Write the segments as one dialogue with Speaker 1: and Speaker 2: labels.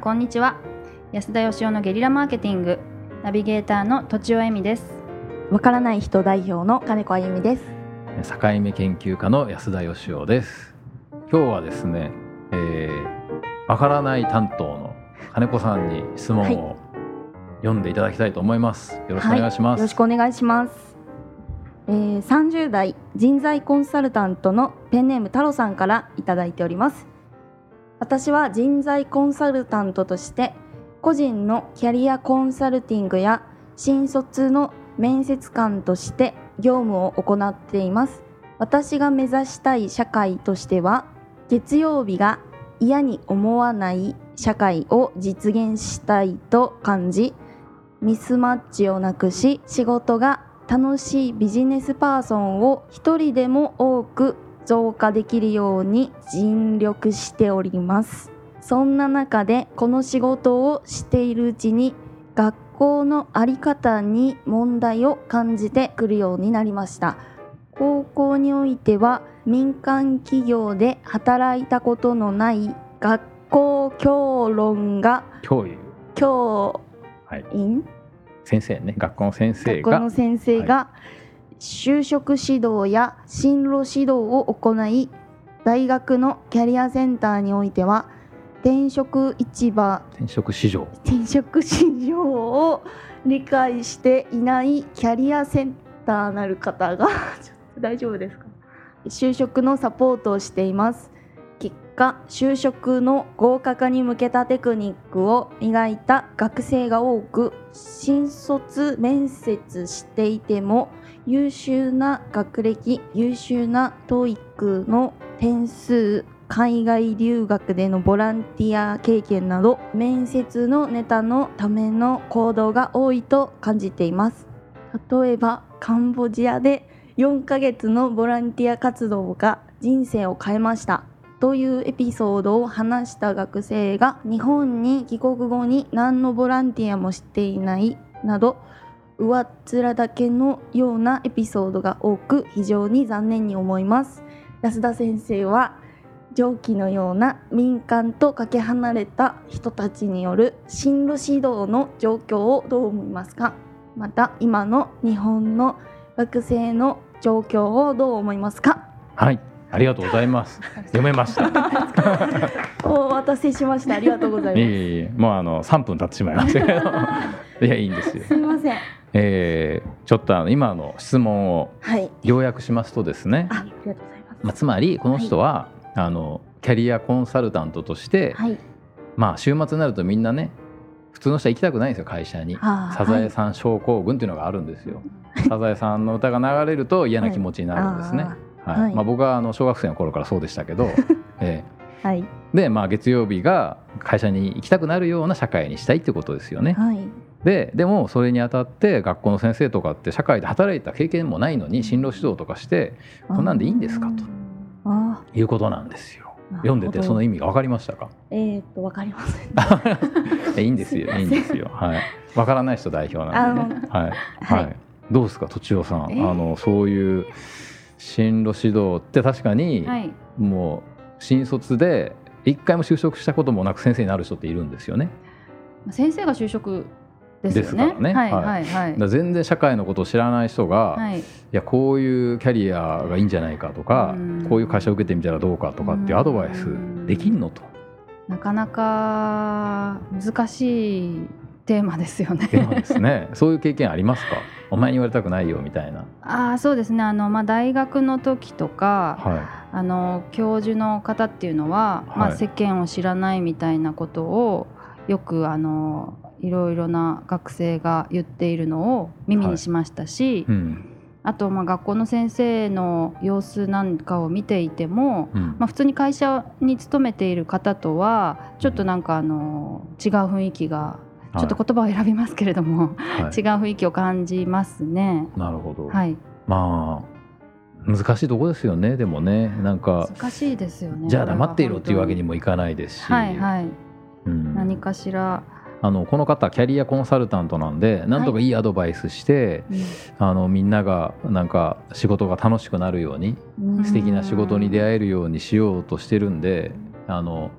Speaker 1: んこんにちは。安田義雄のゲリラマーケティング。ナビゲーターの土地尾恵美です。
Speaker 2: わからない人代表の金子あゆみです。
Speaker 3: 境目研究家の安田義雄です。今日はですね、えー、わからない担当の金子さんに質問を読んでいただきたいと思います、よろしくお願いします、
Speaker 2: はい、よろしくお願いします、えー、30代人材コンサルタントのペンネーム太郎さんからいただいております私は人材コンサルタントとして個人のキャリアコンサルティングや新卒の面接官として業務を行っています。私が目指したい社会としては月曜日が嫌に思わない社会を実現したいと感じミスマッチをなくし仕事が楽しいビジネスパーソンを一人でも多く増加できるように尽力しております。そんな中でこの仕事をしているうちに学校の在り方に問題を感じてくるようになりました。高校においては民間企業で働いたことのない学校教論が
Speaker 3: 教諭。
Speaker 2: 教
Speaker 3: はい。
Speaker 2: 員、
Speaker 3: 先生ね。学校の先生が。
Speaker 2: 学校の先生が就職指導や進路指導を行い大学のキャリアセンターにおいては転職市場
Speaker 3: 転職市場。
Speaker 2: 転職市場を理解していないキャリアセンターなる方が 大丈夫ですか？就職のサポートをしています。結果就職の合格に向けたテクニックを磨いた学生が多く新卒面接していても優秀な学歴優秀な TOEIC の点数海外留学でのボランティア経験など面接のネタのための行動が多いと感じています例えばカンボジアで4ヶ月のボランティア活動が人生を変えましたというエピソードを話した学生が日本に帰国後に何のボランティアもしていないなど上っ面だけのようなエピソードが多く非常に残念に思います。安田先生は上記のような民間とかけ離れた人たちによる進路指導の状況をどう思いますか？また今の日本の学生の状況をどう思いますか？
Speaker 3: はい。ありがとうございます。読めました。
Speaker 2: お待たせしました。ありがとうございます。
Speaker 3: いえいえもうあの3分経ってしまいましたけど。いやいいんですよ。
Speaker 2: すみません。
Speaker 3: えー、ちょっとあの今の質問を
Speaker 2: はい。
Speaker 3: 要約しますとですね、
Speaker 2: あありがとうございます。
Speaker 3: まあ、つまりこの人は、あのキャリアコンサルタントとして、
Speaker 2: はい。
Speaker 3: まあ週末になるとみんなね普通の人は行きたくないんですよ会社に。サザエさん症候群っていうのがあるんですよ。サザエさんの歌が流れると嫌な気持ちになるんですね。はい。
Speaker 2: はい。
Speaker 3: まあ、僕はあの小学生の頃からそうでしたけど、え
Speaker 2: はい。
Speaker 3: えで、まあ、月曜日が会社に行きたくなるような社会にしたいってことですよね。
Speaker 2: はい。
Speaker 3: ででもそれにあたって学校の先生とかって社会で働いた経験もないのに進路指導とかしてこんなんでいいんですか？と
Speaker 2: あ
Speaker 3: いうことなんですよ。
Speaker 2: ー
Speaker 3: 読んでてその
Speaker 2: 意
Speaker 3: 意味が分かりましたか？
Speaker 2: えー、っとわかりません。
Speaker 3: えいいんですよ。
Speaker 2: すい
Speaker 3: いいんですよ。はい。分からない人代表なんでね。はい、
Speaker 2: は
Speaker 3: はいい。どうですか？とちおさん、
Speaker 1: えー。
Speaker 3: あのそういう進路指導って確かに、
Speaker 1: はい。
Speaker 3: もう新卒で一回も就職したこともなく先生になる人っているんですよね。
Speaker 1: 先生が就職ですよね。
Speaker 3: ね。
Speaker 1: はい
Speaker 3: は
Speaker 1: はいはい。
Speaker 3: 全然社会のことを知らない人が、い、
Speaker 1: はい。
Speaker 3: やこういうキャリアがいいんじゃないかとか
Speaker 1: うん。
Speaker 3: こういう会社を受けてみたらどうかとかっていうアドバイスできんのと。
Speaker 1: なかなか難しいテーマですよね。
Speaker 3: でもですね。そういう経験ありますか？お前に言われたくないよみたいな。
Speaker 1: ああそうですね。あの、まあ、大学の時とか、
Speaker 3: は
Speaker 1: あの教授の方っていうのは、まあ、
Speaker 3: はい
Speaker 1: 世間を知らないみたいなことをよくあのいろいろな学生が言っているのを耳にしましたし、
Speaker 3: い。うん。
Speaker 1: あとまあ学校の先生の様子なんかを見ていても、
Speaker 3: うん。
Speaker 1: まあ、普通に会社に勤めている方とはちょっとなんかあの違う雰囲気がちょっと言葉を選びますけれども、
Speaker 3: はい。
Speaker 1: 違う雰囲気を感じますね。
Speaker 3: なるほど、
Speaker 1: はい、
Speaker 3: まあ難しいとこですよねでもね。なんか
Speaker 1: 難しいですよね。
Speaker 3: じゃあ黙っていろっていうわけ
Speaker 1: に
Speaker 3: にもいかないですし、
Speaker 1: はいはい、
Speaker 3: うん。
Speaker 1: 何かしら、
Speaker 3: あのこの方キャリアコンサルタントなんでなんとかいいアドバイスして、
Speaker 1: うん。
Speaker 3: あのみんながなんか仕事が楽しくなるように
Speaker 2: うん。
Speaker 3: 素敵な仕事に出会えるようにしようとしてるんであの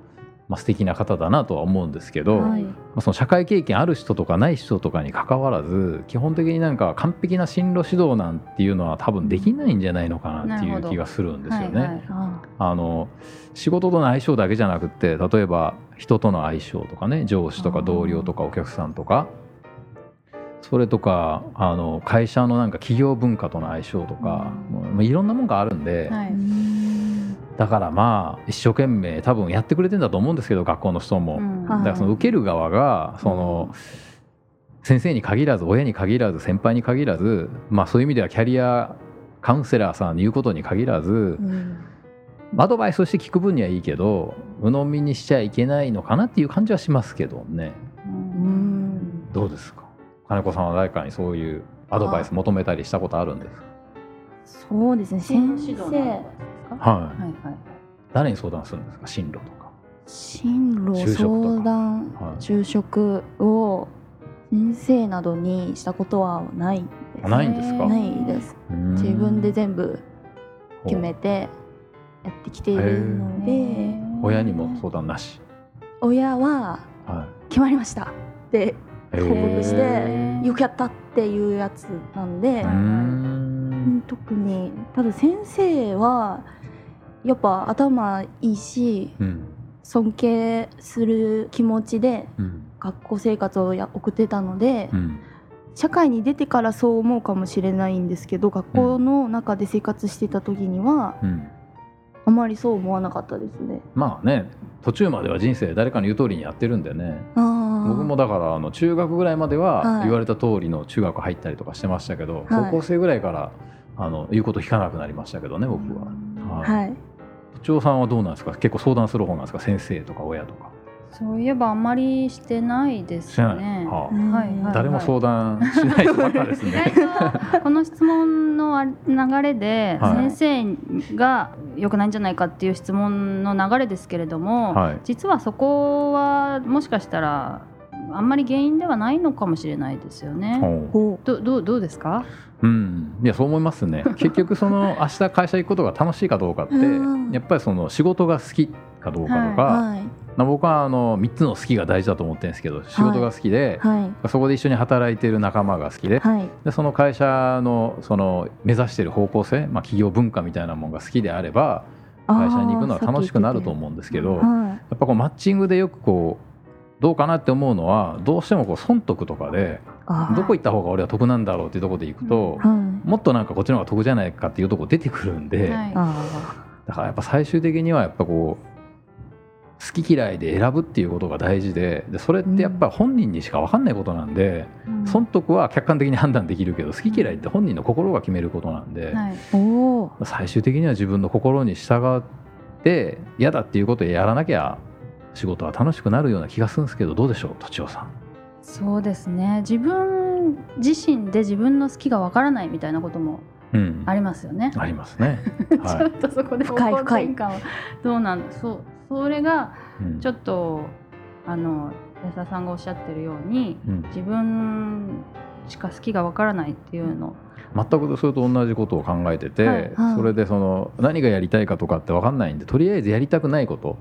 Speaker 3: まあ、素敵な方だなとは思うんですけど、
Speaker 2: はい。
Speaker 3: まあ、その社会経験ある人とかない人とかに関わらず基本的になんか完璧な進路指導なんていうのは多分できないんじゃないのかなっていう気がするんですよね。
Speaker 1: はいはい
Speaker 2: あ
Speaker 3: あの仕事との相性だけじゃなくって例えば人との相性とかね上司とか同僚とかお客さんとかそれとかあの会社のなんか企業文化との相性とか、まあいろんなもんがあるんで、
Speaker 1: はい
Speaker 3: だからまあ一生懸命多分やってくれてんだと思うんですけど学校の人も。だからその受ける側がその先生に限らず親に限らず先輩に限らずまあそういう意味ではキャリアカウンセラーさんに言うことに限らず
Speaker 2: うん。
Speaker 3: アドバイスとして聞く分にはいいけど鵜呑みにしちゃいけないのかなっていう感じはしますけどね。
Speaker 2: うん。
Speaker 3: どうですか？金子さんは誰かにそういうアドバイス求めたりしたことあるんですか？
Speaker 2: そうですね。先
Speaker 1: 指導の
Speaker 2: 生
Speaker 3: はい。
Speaker 1: はいはい
Speaker 3: 誰に相談するんですか？進路とか。
Speaker 2: 進路相談
Speaker 3: はい。
Speaker 2: 就職を先生などにしたことはないです
Speaker 3: あないんですか？
Speaker 2: ないです。自分で全部決めてやってきているので。
Speaker 3: 親にも相談なし、
Speaker 2: 親は
Speaker 3: は
Speaker 2: 決まりましたって
Speaker 3: い、
Speaker 2: 報告してよくやったっていうやつなんで。特にただ先生はやっぱ頭いいし
Speaker 3: うん。
Speaker 2: 尊敬する気持ちで
Speaker 3: うん。
Speaker 2: 学校生活をや送ってたので、
Speaker 3: うん。
Speaker 2: 社会に出てからそう思うかもしれないんですけど学校の中で生活してた時には
Speaker 3: うん。
Speaker 2: あまりそう思わなかったですね。
Speaker 3: まあね途中までは人生誰かの言う通りにやってるんでね。僕もだからあの中学ぐらいまでは
Speaker 2: はい
Speaker 3: 言われた通りの中学入ったりとかしてましたけど、
Speaker 2: はい
Speaker 3: 高校生ぐらいからあの言うこと聞かなくなりましたけどね僕は。はい
Speaker 2: はい、
Speaker 3: 都庁さんはどうなんですか？結構相談する方なんですか？先生とか親とか。
Speaker 1: そういえばあんまりしてないですね。
Speaker 3: はあ。
Speaker 2: うん
Speaker 1: はいはい。
Speaker 3: 誰も相談しない人ばっかですね。
Speaker 1: とこの質問のあ流れで
Speaker 3: はい。
Speaker 1: 先生が良くないんじゃないかっていう質問の流れですけれども、
Speaker 3: はい。
Speaker 1: 実はそこはもしかしたらあんまり原因ではないのかもしれないですよね。どどうどうですか？
Speaker 3: うん、いやそう思いますね。結局その明日会社行くことが楽しいかどうかって
Speaker 2: うん
Speaker 3: やっぱりその仕事が好きかどうかとか、
Speaker 2: うはい。
Speaker 3: まあ僕はあの3つの好きが大事だと思ってるんですけど仕事が好きで、
Speaker 2: はい。
Speaker 3: そこで一緒に働いている仲間が好きで
Speaker 2: はい。
Speaker 3: でその会社のその目指している方向性、まあ、企業文化みたいなものが好きであれば会社に行くのは楽しくなると思うんですけどや
Speaker 2: は
Speaker 3: っぱこうマッチングでよくこうどうかなって思うのはどうしてもこう損得とかでどこ行った方が俺は得なんだろうっていうところで行くともっとなんかこっちの方が得じゃないかっていうところ出てくるんで
Speaker 1: はい。
Speaker 2: あ
Speaker 3: だからやっぱ最終的にはやっぱこう好き嫌いで選ぶっていうことが大事ででそれってやっぱ本人にしか分かんないことなんで、
Speaker 1: うん。
Speaker 3: 損得は客観的に判断できるけど好き嫌いって本人の心が決めることなんで、
Speaker 1: はい。
Speaker 3: 最終的には自分の心に従って嫌だっていうことをやらなきゃ仕事は楽しくなるような気がするんですけどどうでしょう？とちおさん。
Speaker 1: そうですね。自分自身で自分の好きがわからないみたいなことも
Speaker 3: うん、
Speaker 1: ありますよね。
Speaker 3: ありますね。
Speaker 1: ちょ
Speaker 3: は
Speaker 1: っとそこで
Speaker 2: 深い
Speaker 1: 方向転換はどうなんだ。そうそれが
Speaker 3: いうん
Speaker 1: ちょっとあの安田さんがおっしゃってるように
Speaker 3: うん
Speaker 1: 自分しか好きがわからないっていうの。
Speaker 3: 全くそれと同じことを考えてて、
Speaker 1: はい
Speaker 2: はい
Speaker 3: それでその何がやりたいかとかって分かんないんでとりあえずやりたくないこと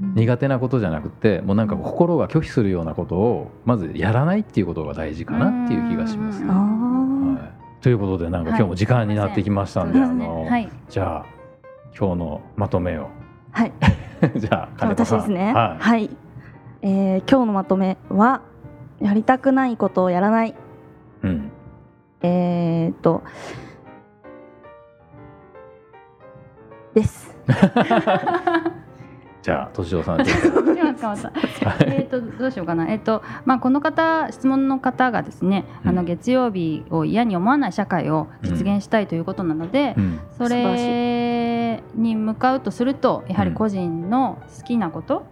Speaker 3: 苦手なことじゃなくてもうなんか心が拒否するようなことをまずやらないっていうことが大事かなっていう気がします。
Speaker 1: うん。
Speaker 3: ね。
Speaker 2: あ
Speaker 3: はい、ということでなんか今日も時間になってきましたんで、
Speaker 1: そうですね。
Speaker 3: あの
Speaker 1: はい。
Speaker 3: じゃあ今日のまとめを。
Speaker 2: ーはい。
Speaker 3: じゃあ金子さん。
Speaker 2: 私ですね。
Speaker 3: は
Speaker 2: はい、えー今日のまとめはやりたくないことをやらない。
Speaker 3: いうん、
Speaker 2: えー、っとです
Speaker 3: じゃあ敏夫さん。
Speaker 1: えっとどうしようかな。えっ、とまあこの方質問の方がですね、あの
Speaker 3: うん
Speaker 1: 月曜日を嫌に思わない社会を実現したいということなので、
Speaker 3: うん。
Speaker 1: それに向かうとするとやはり個人の好きなこと、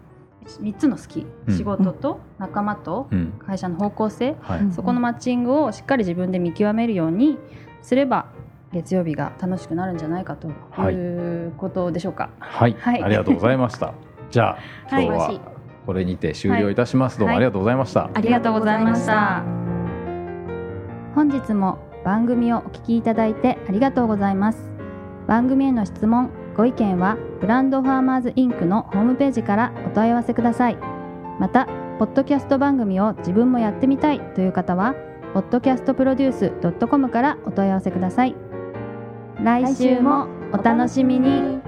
Speaker 1: 三つの好き、
Speaker 3: うん。
Speaker 1: 仕事と仲間と
Speaker 3: うん。
Speaker 1: 会社の方向性、そこのマッチングをしっかり自分で見極めるようにすれば月曜日が楽しくなるんじゃないかと
Speaker 3: はい
Speaker 1: いうことでしょうか。
Speaker 3: はい、
Speaker 1: はい
Speaker 3: ありがとうございました。じゃあ
Speaker 1: はい
Speaker 3: 今日はこれにて終了いたします。どうも
Speaker 1: はい
Speaker 3: ありがとうございました。
Speaker 1: ありがとうございました。本日も番組をお聞きいただいてありがとうございます。番組への質問、ご意見はブランドファーマーズインクのホームページからお問い合わせくださいまたポッドキャスト番組を自分もやってみたいという方は podcastproduce.com からお問い合わせください来週もお楽しみに。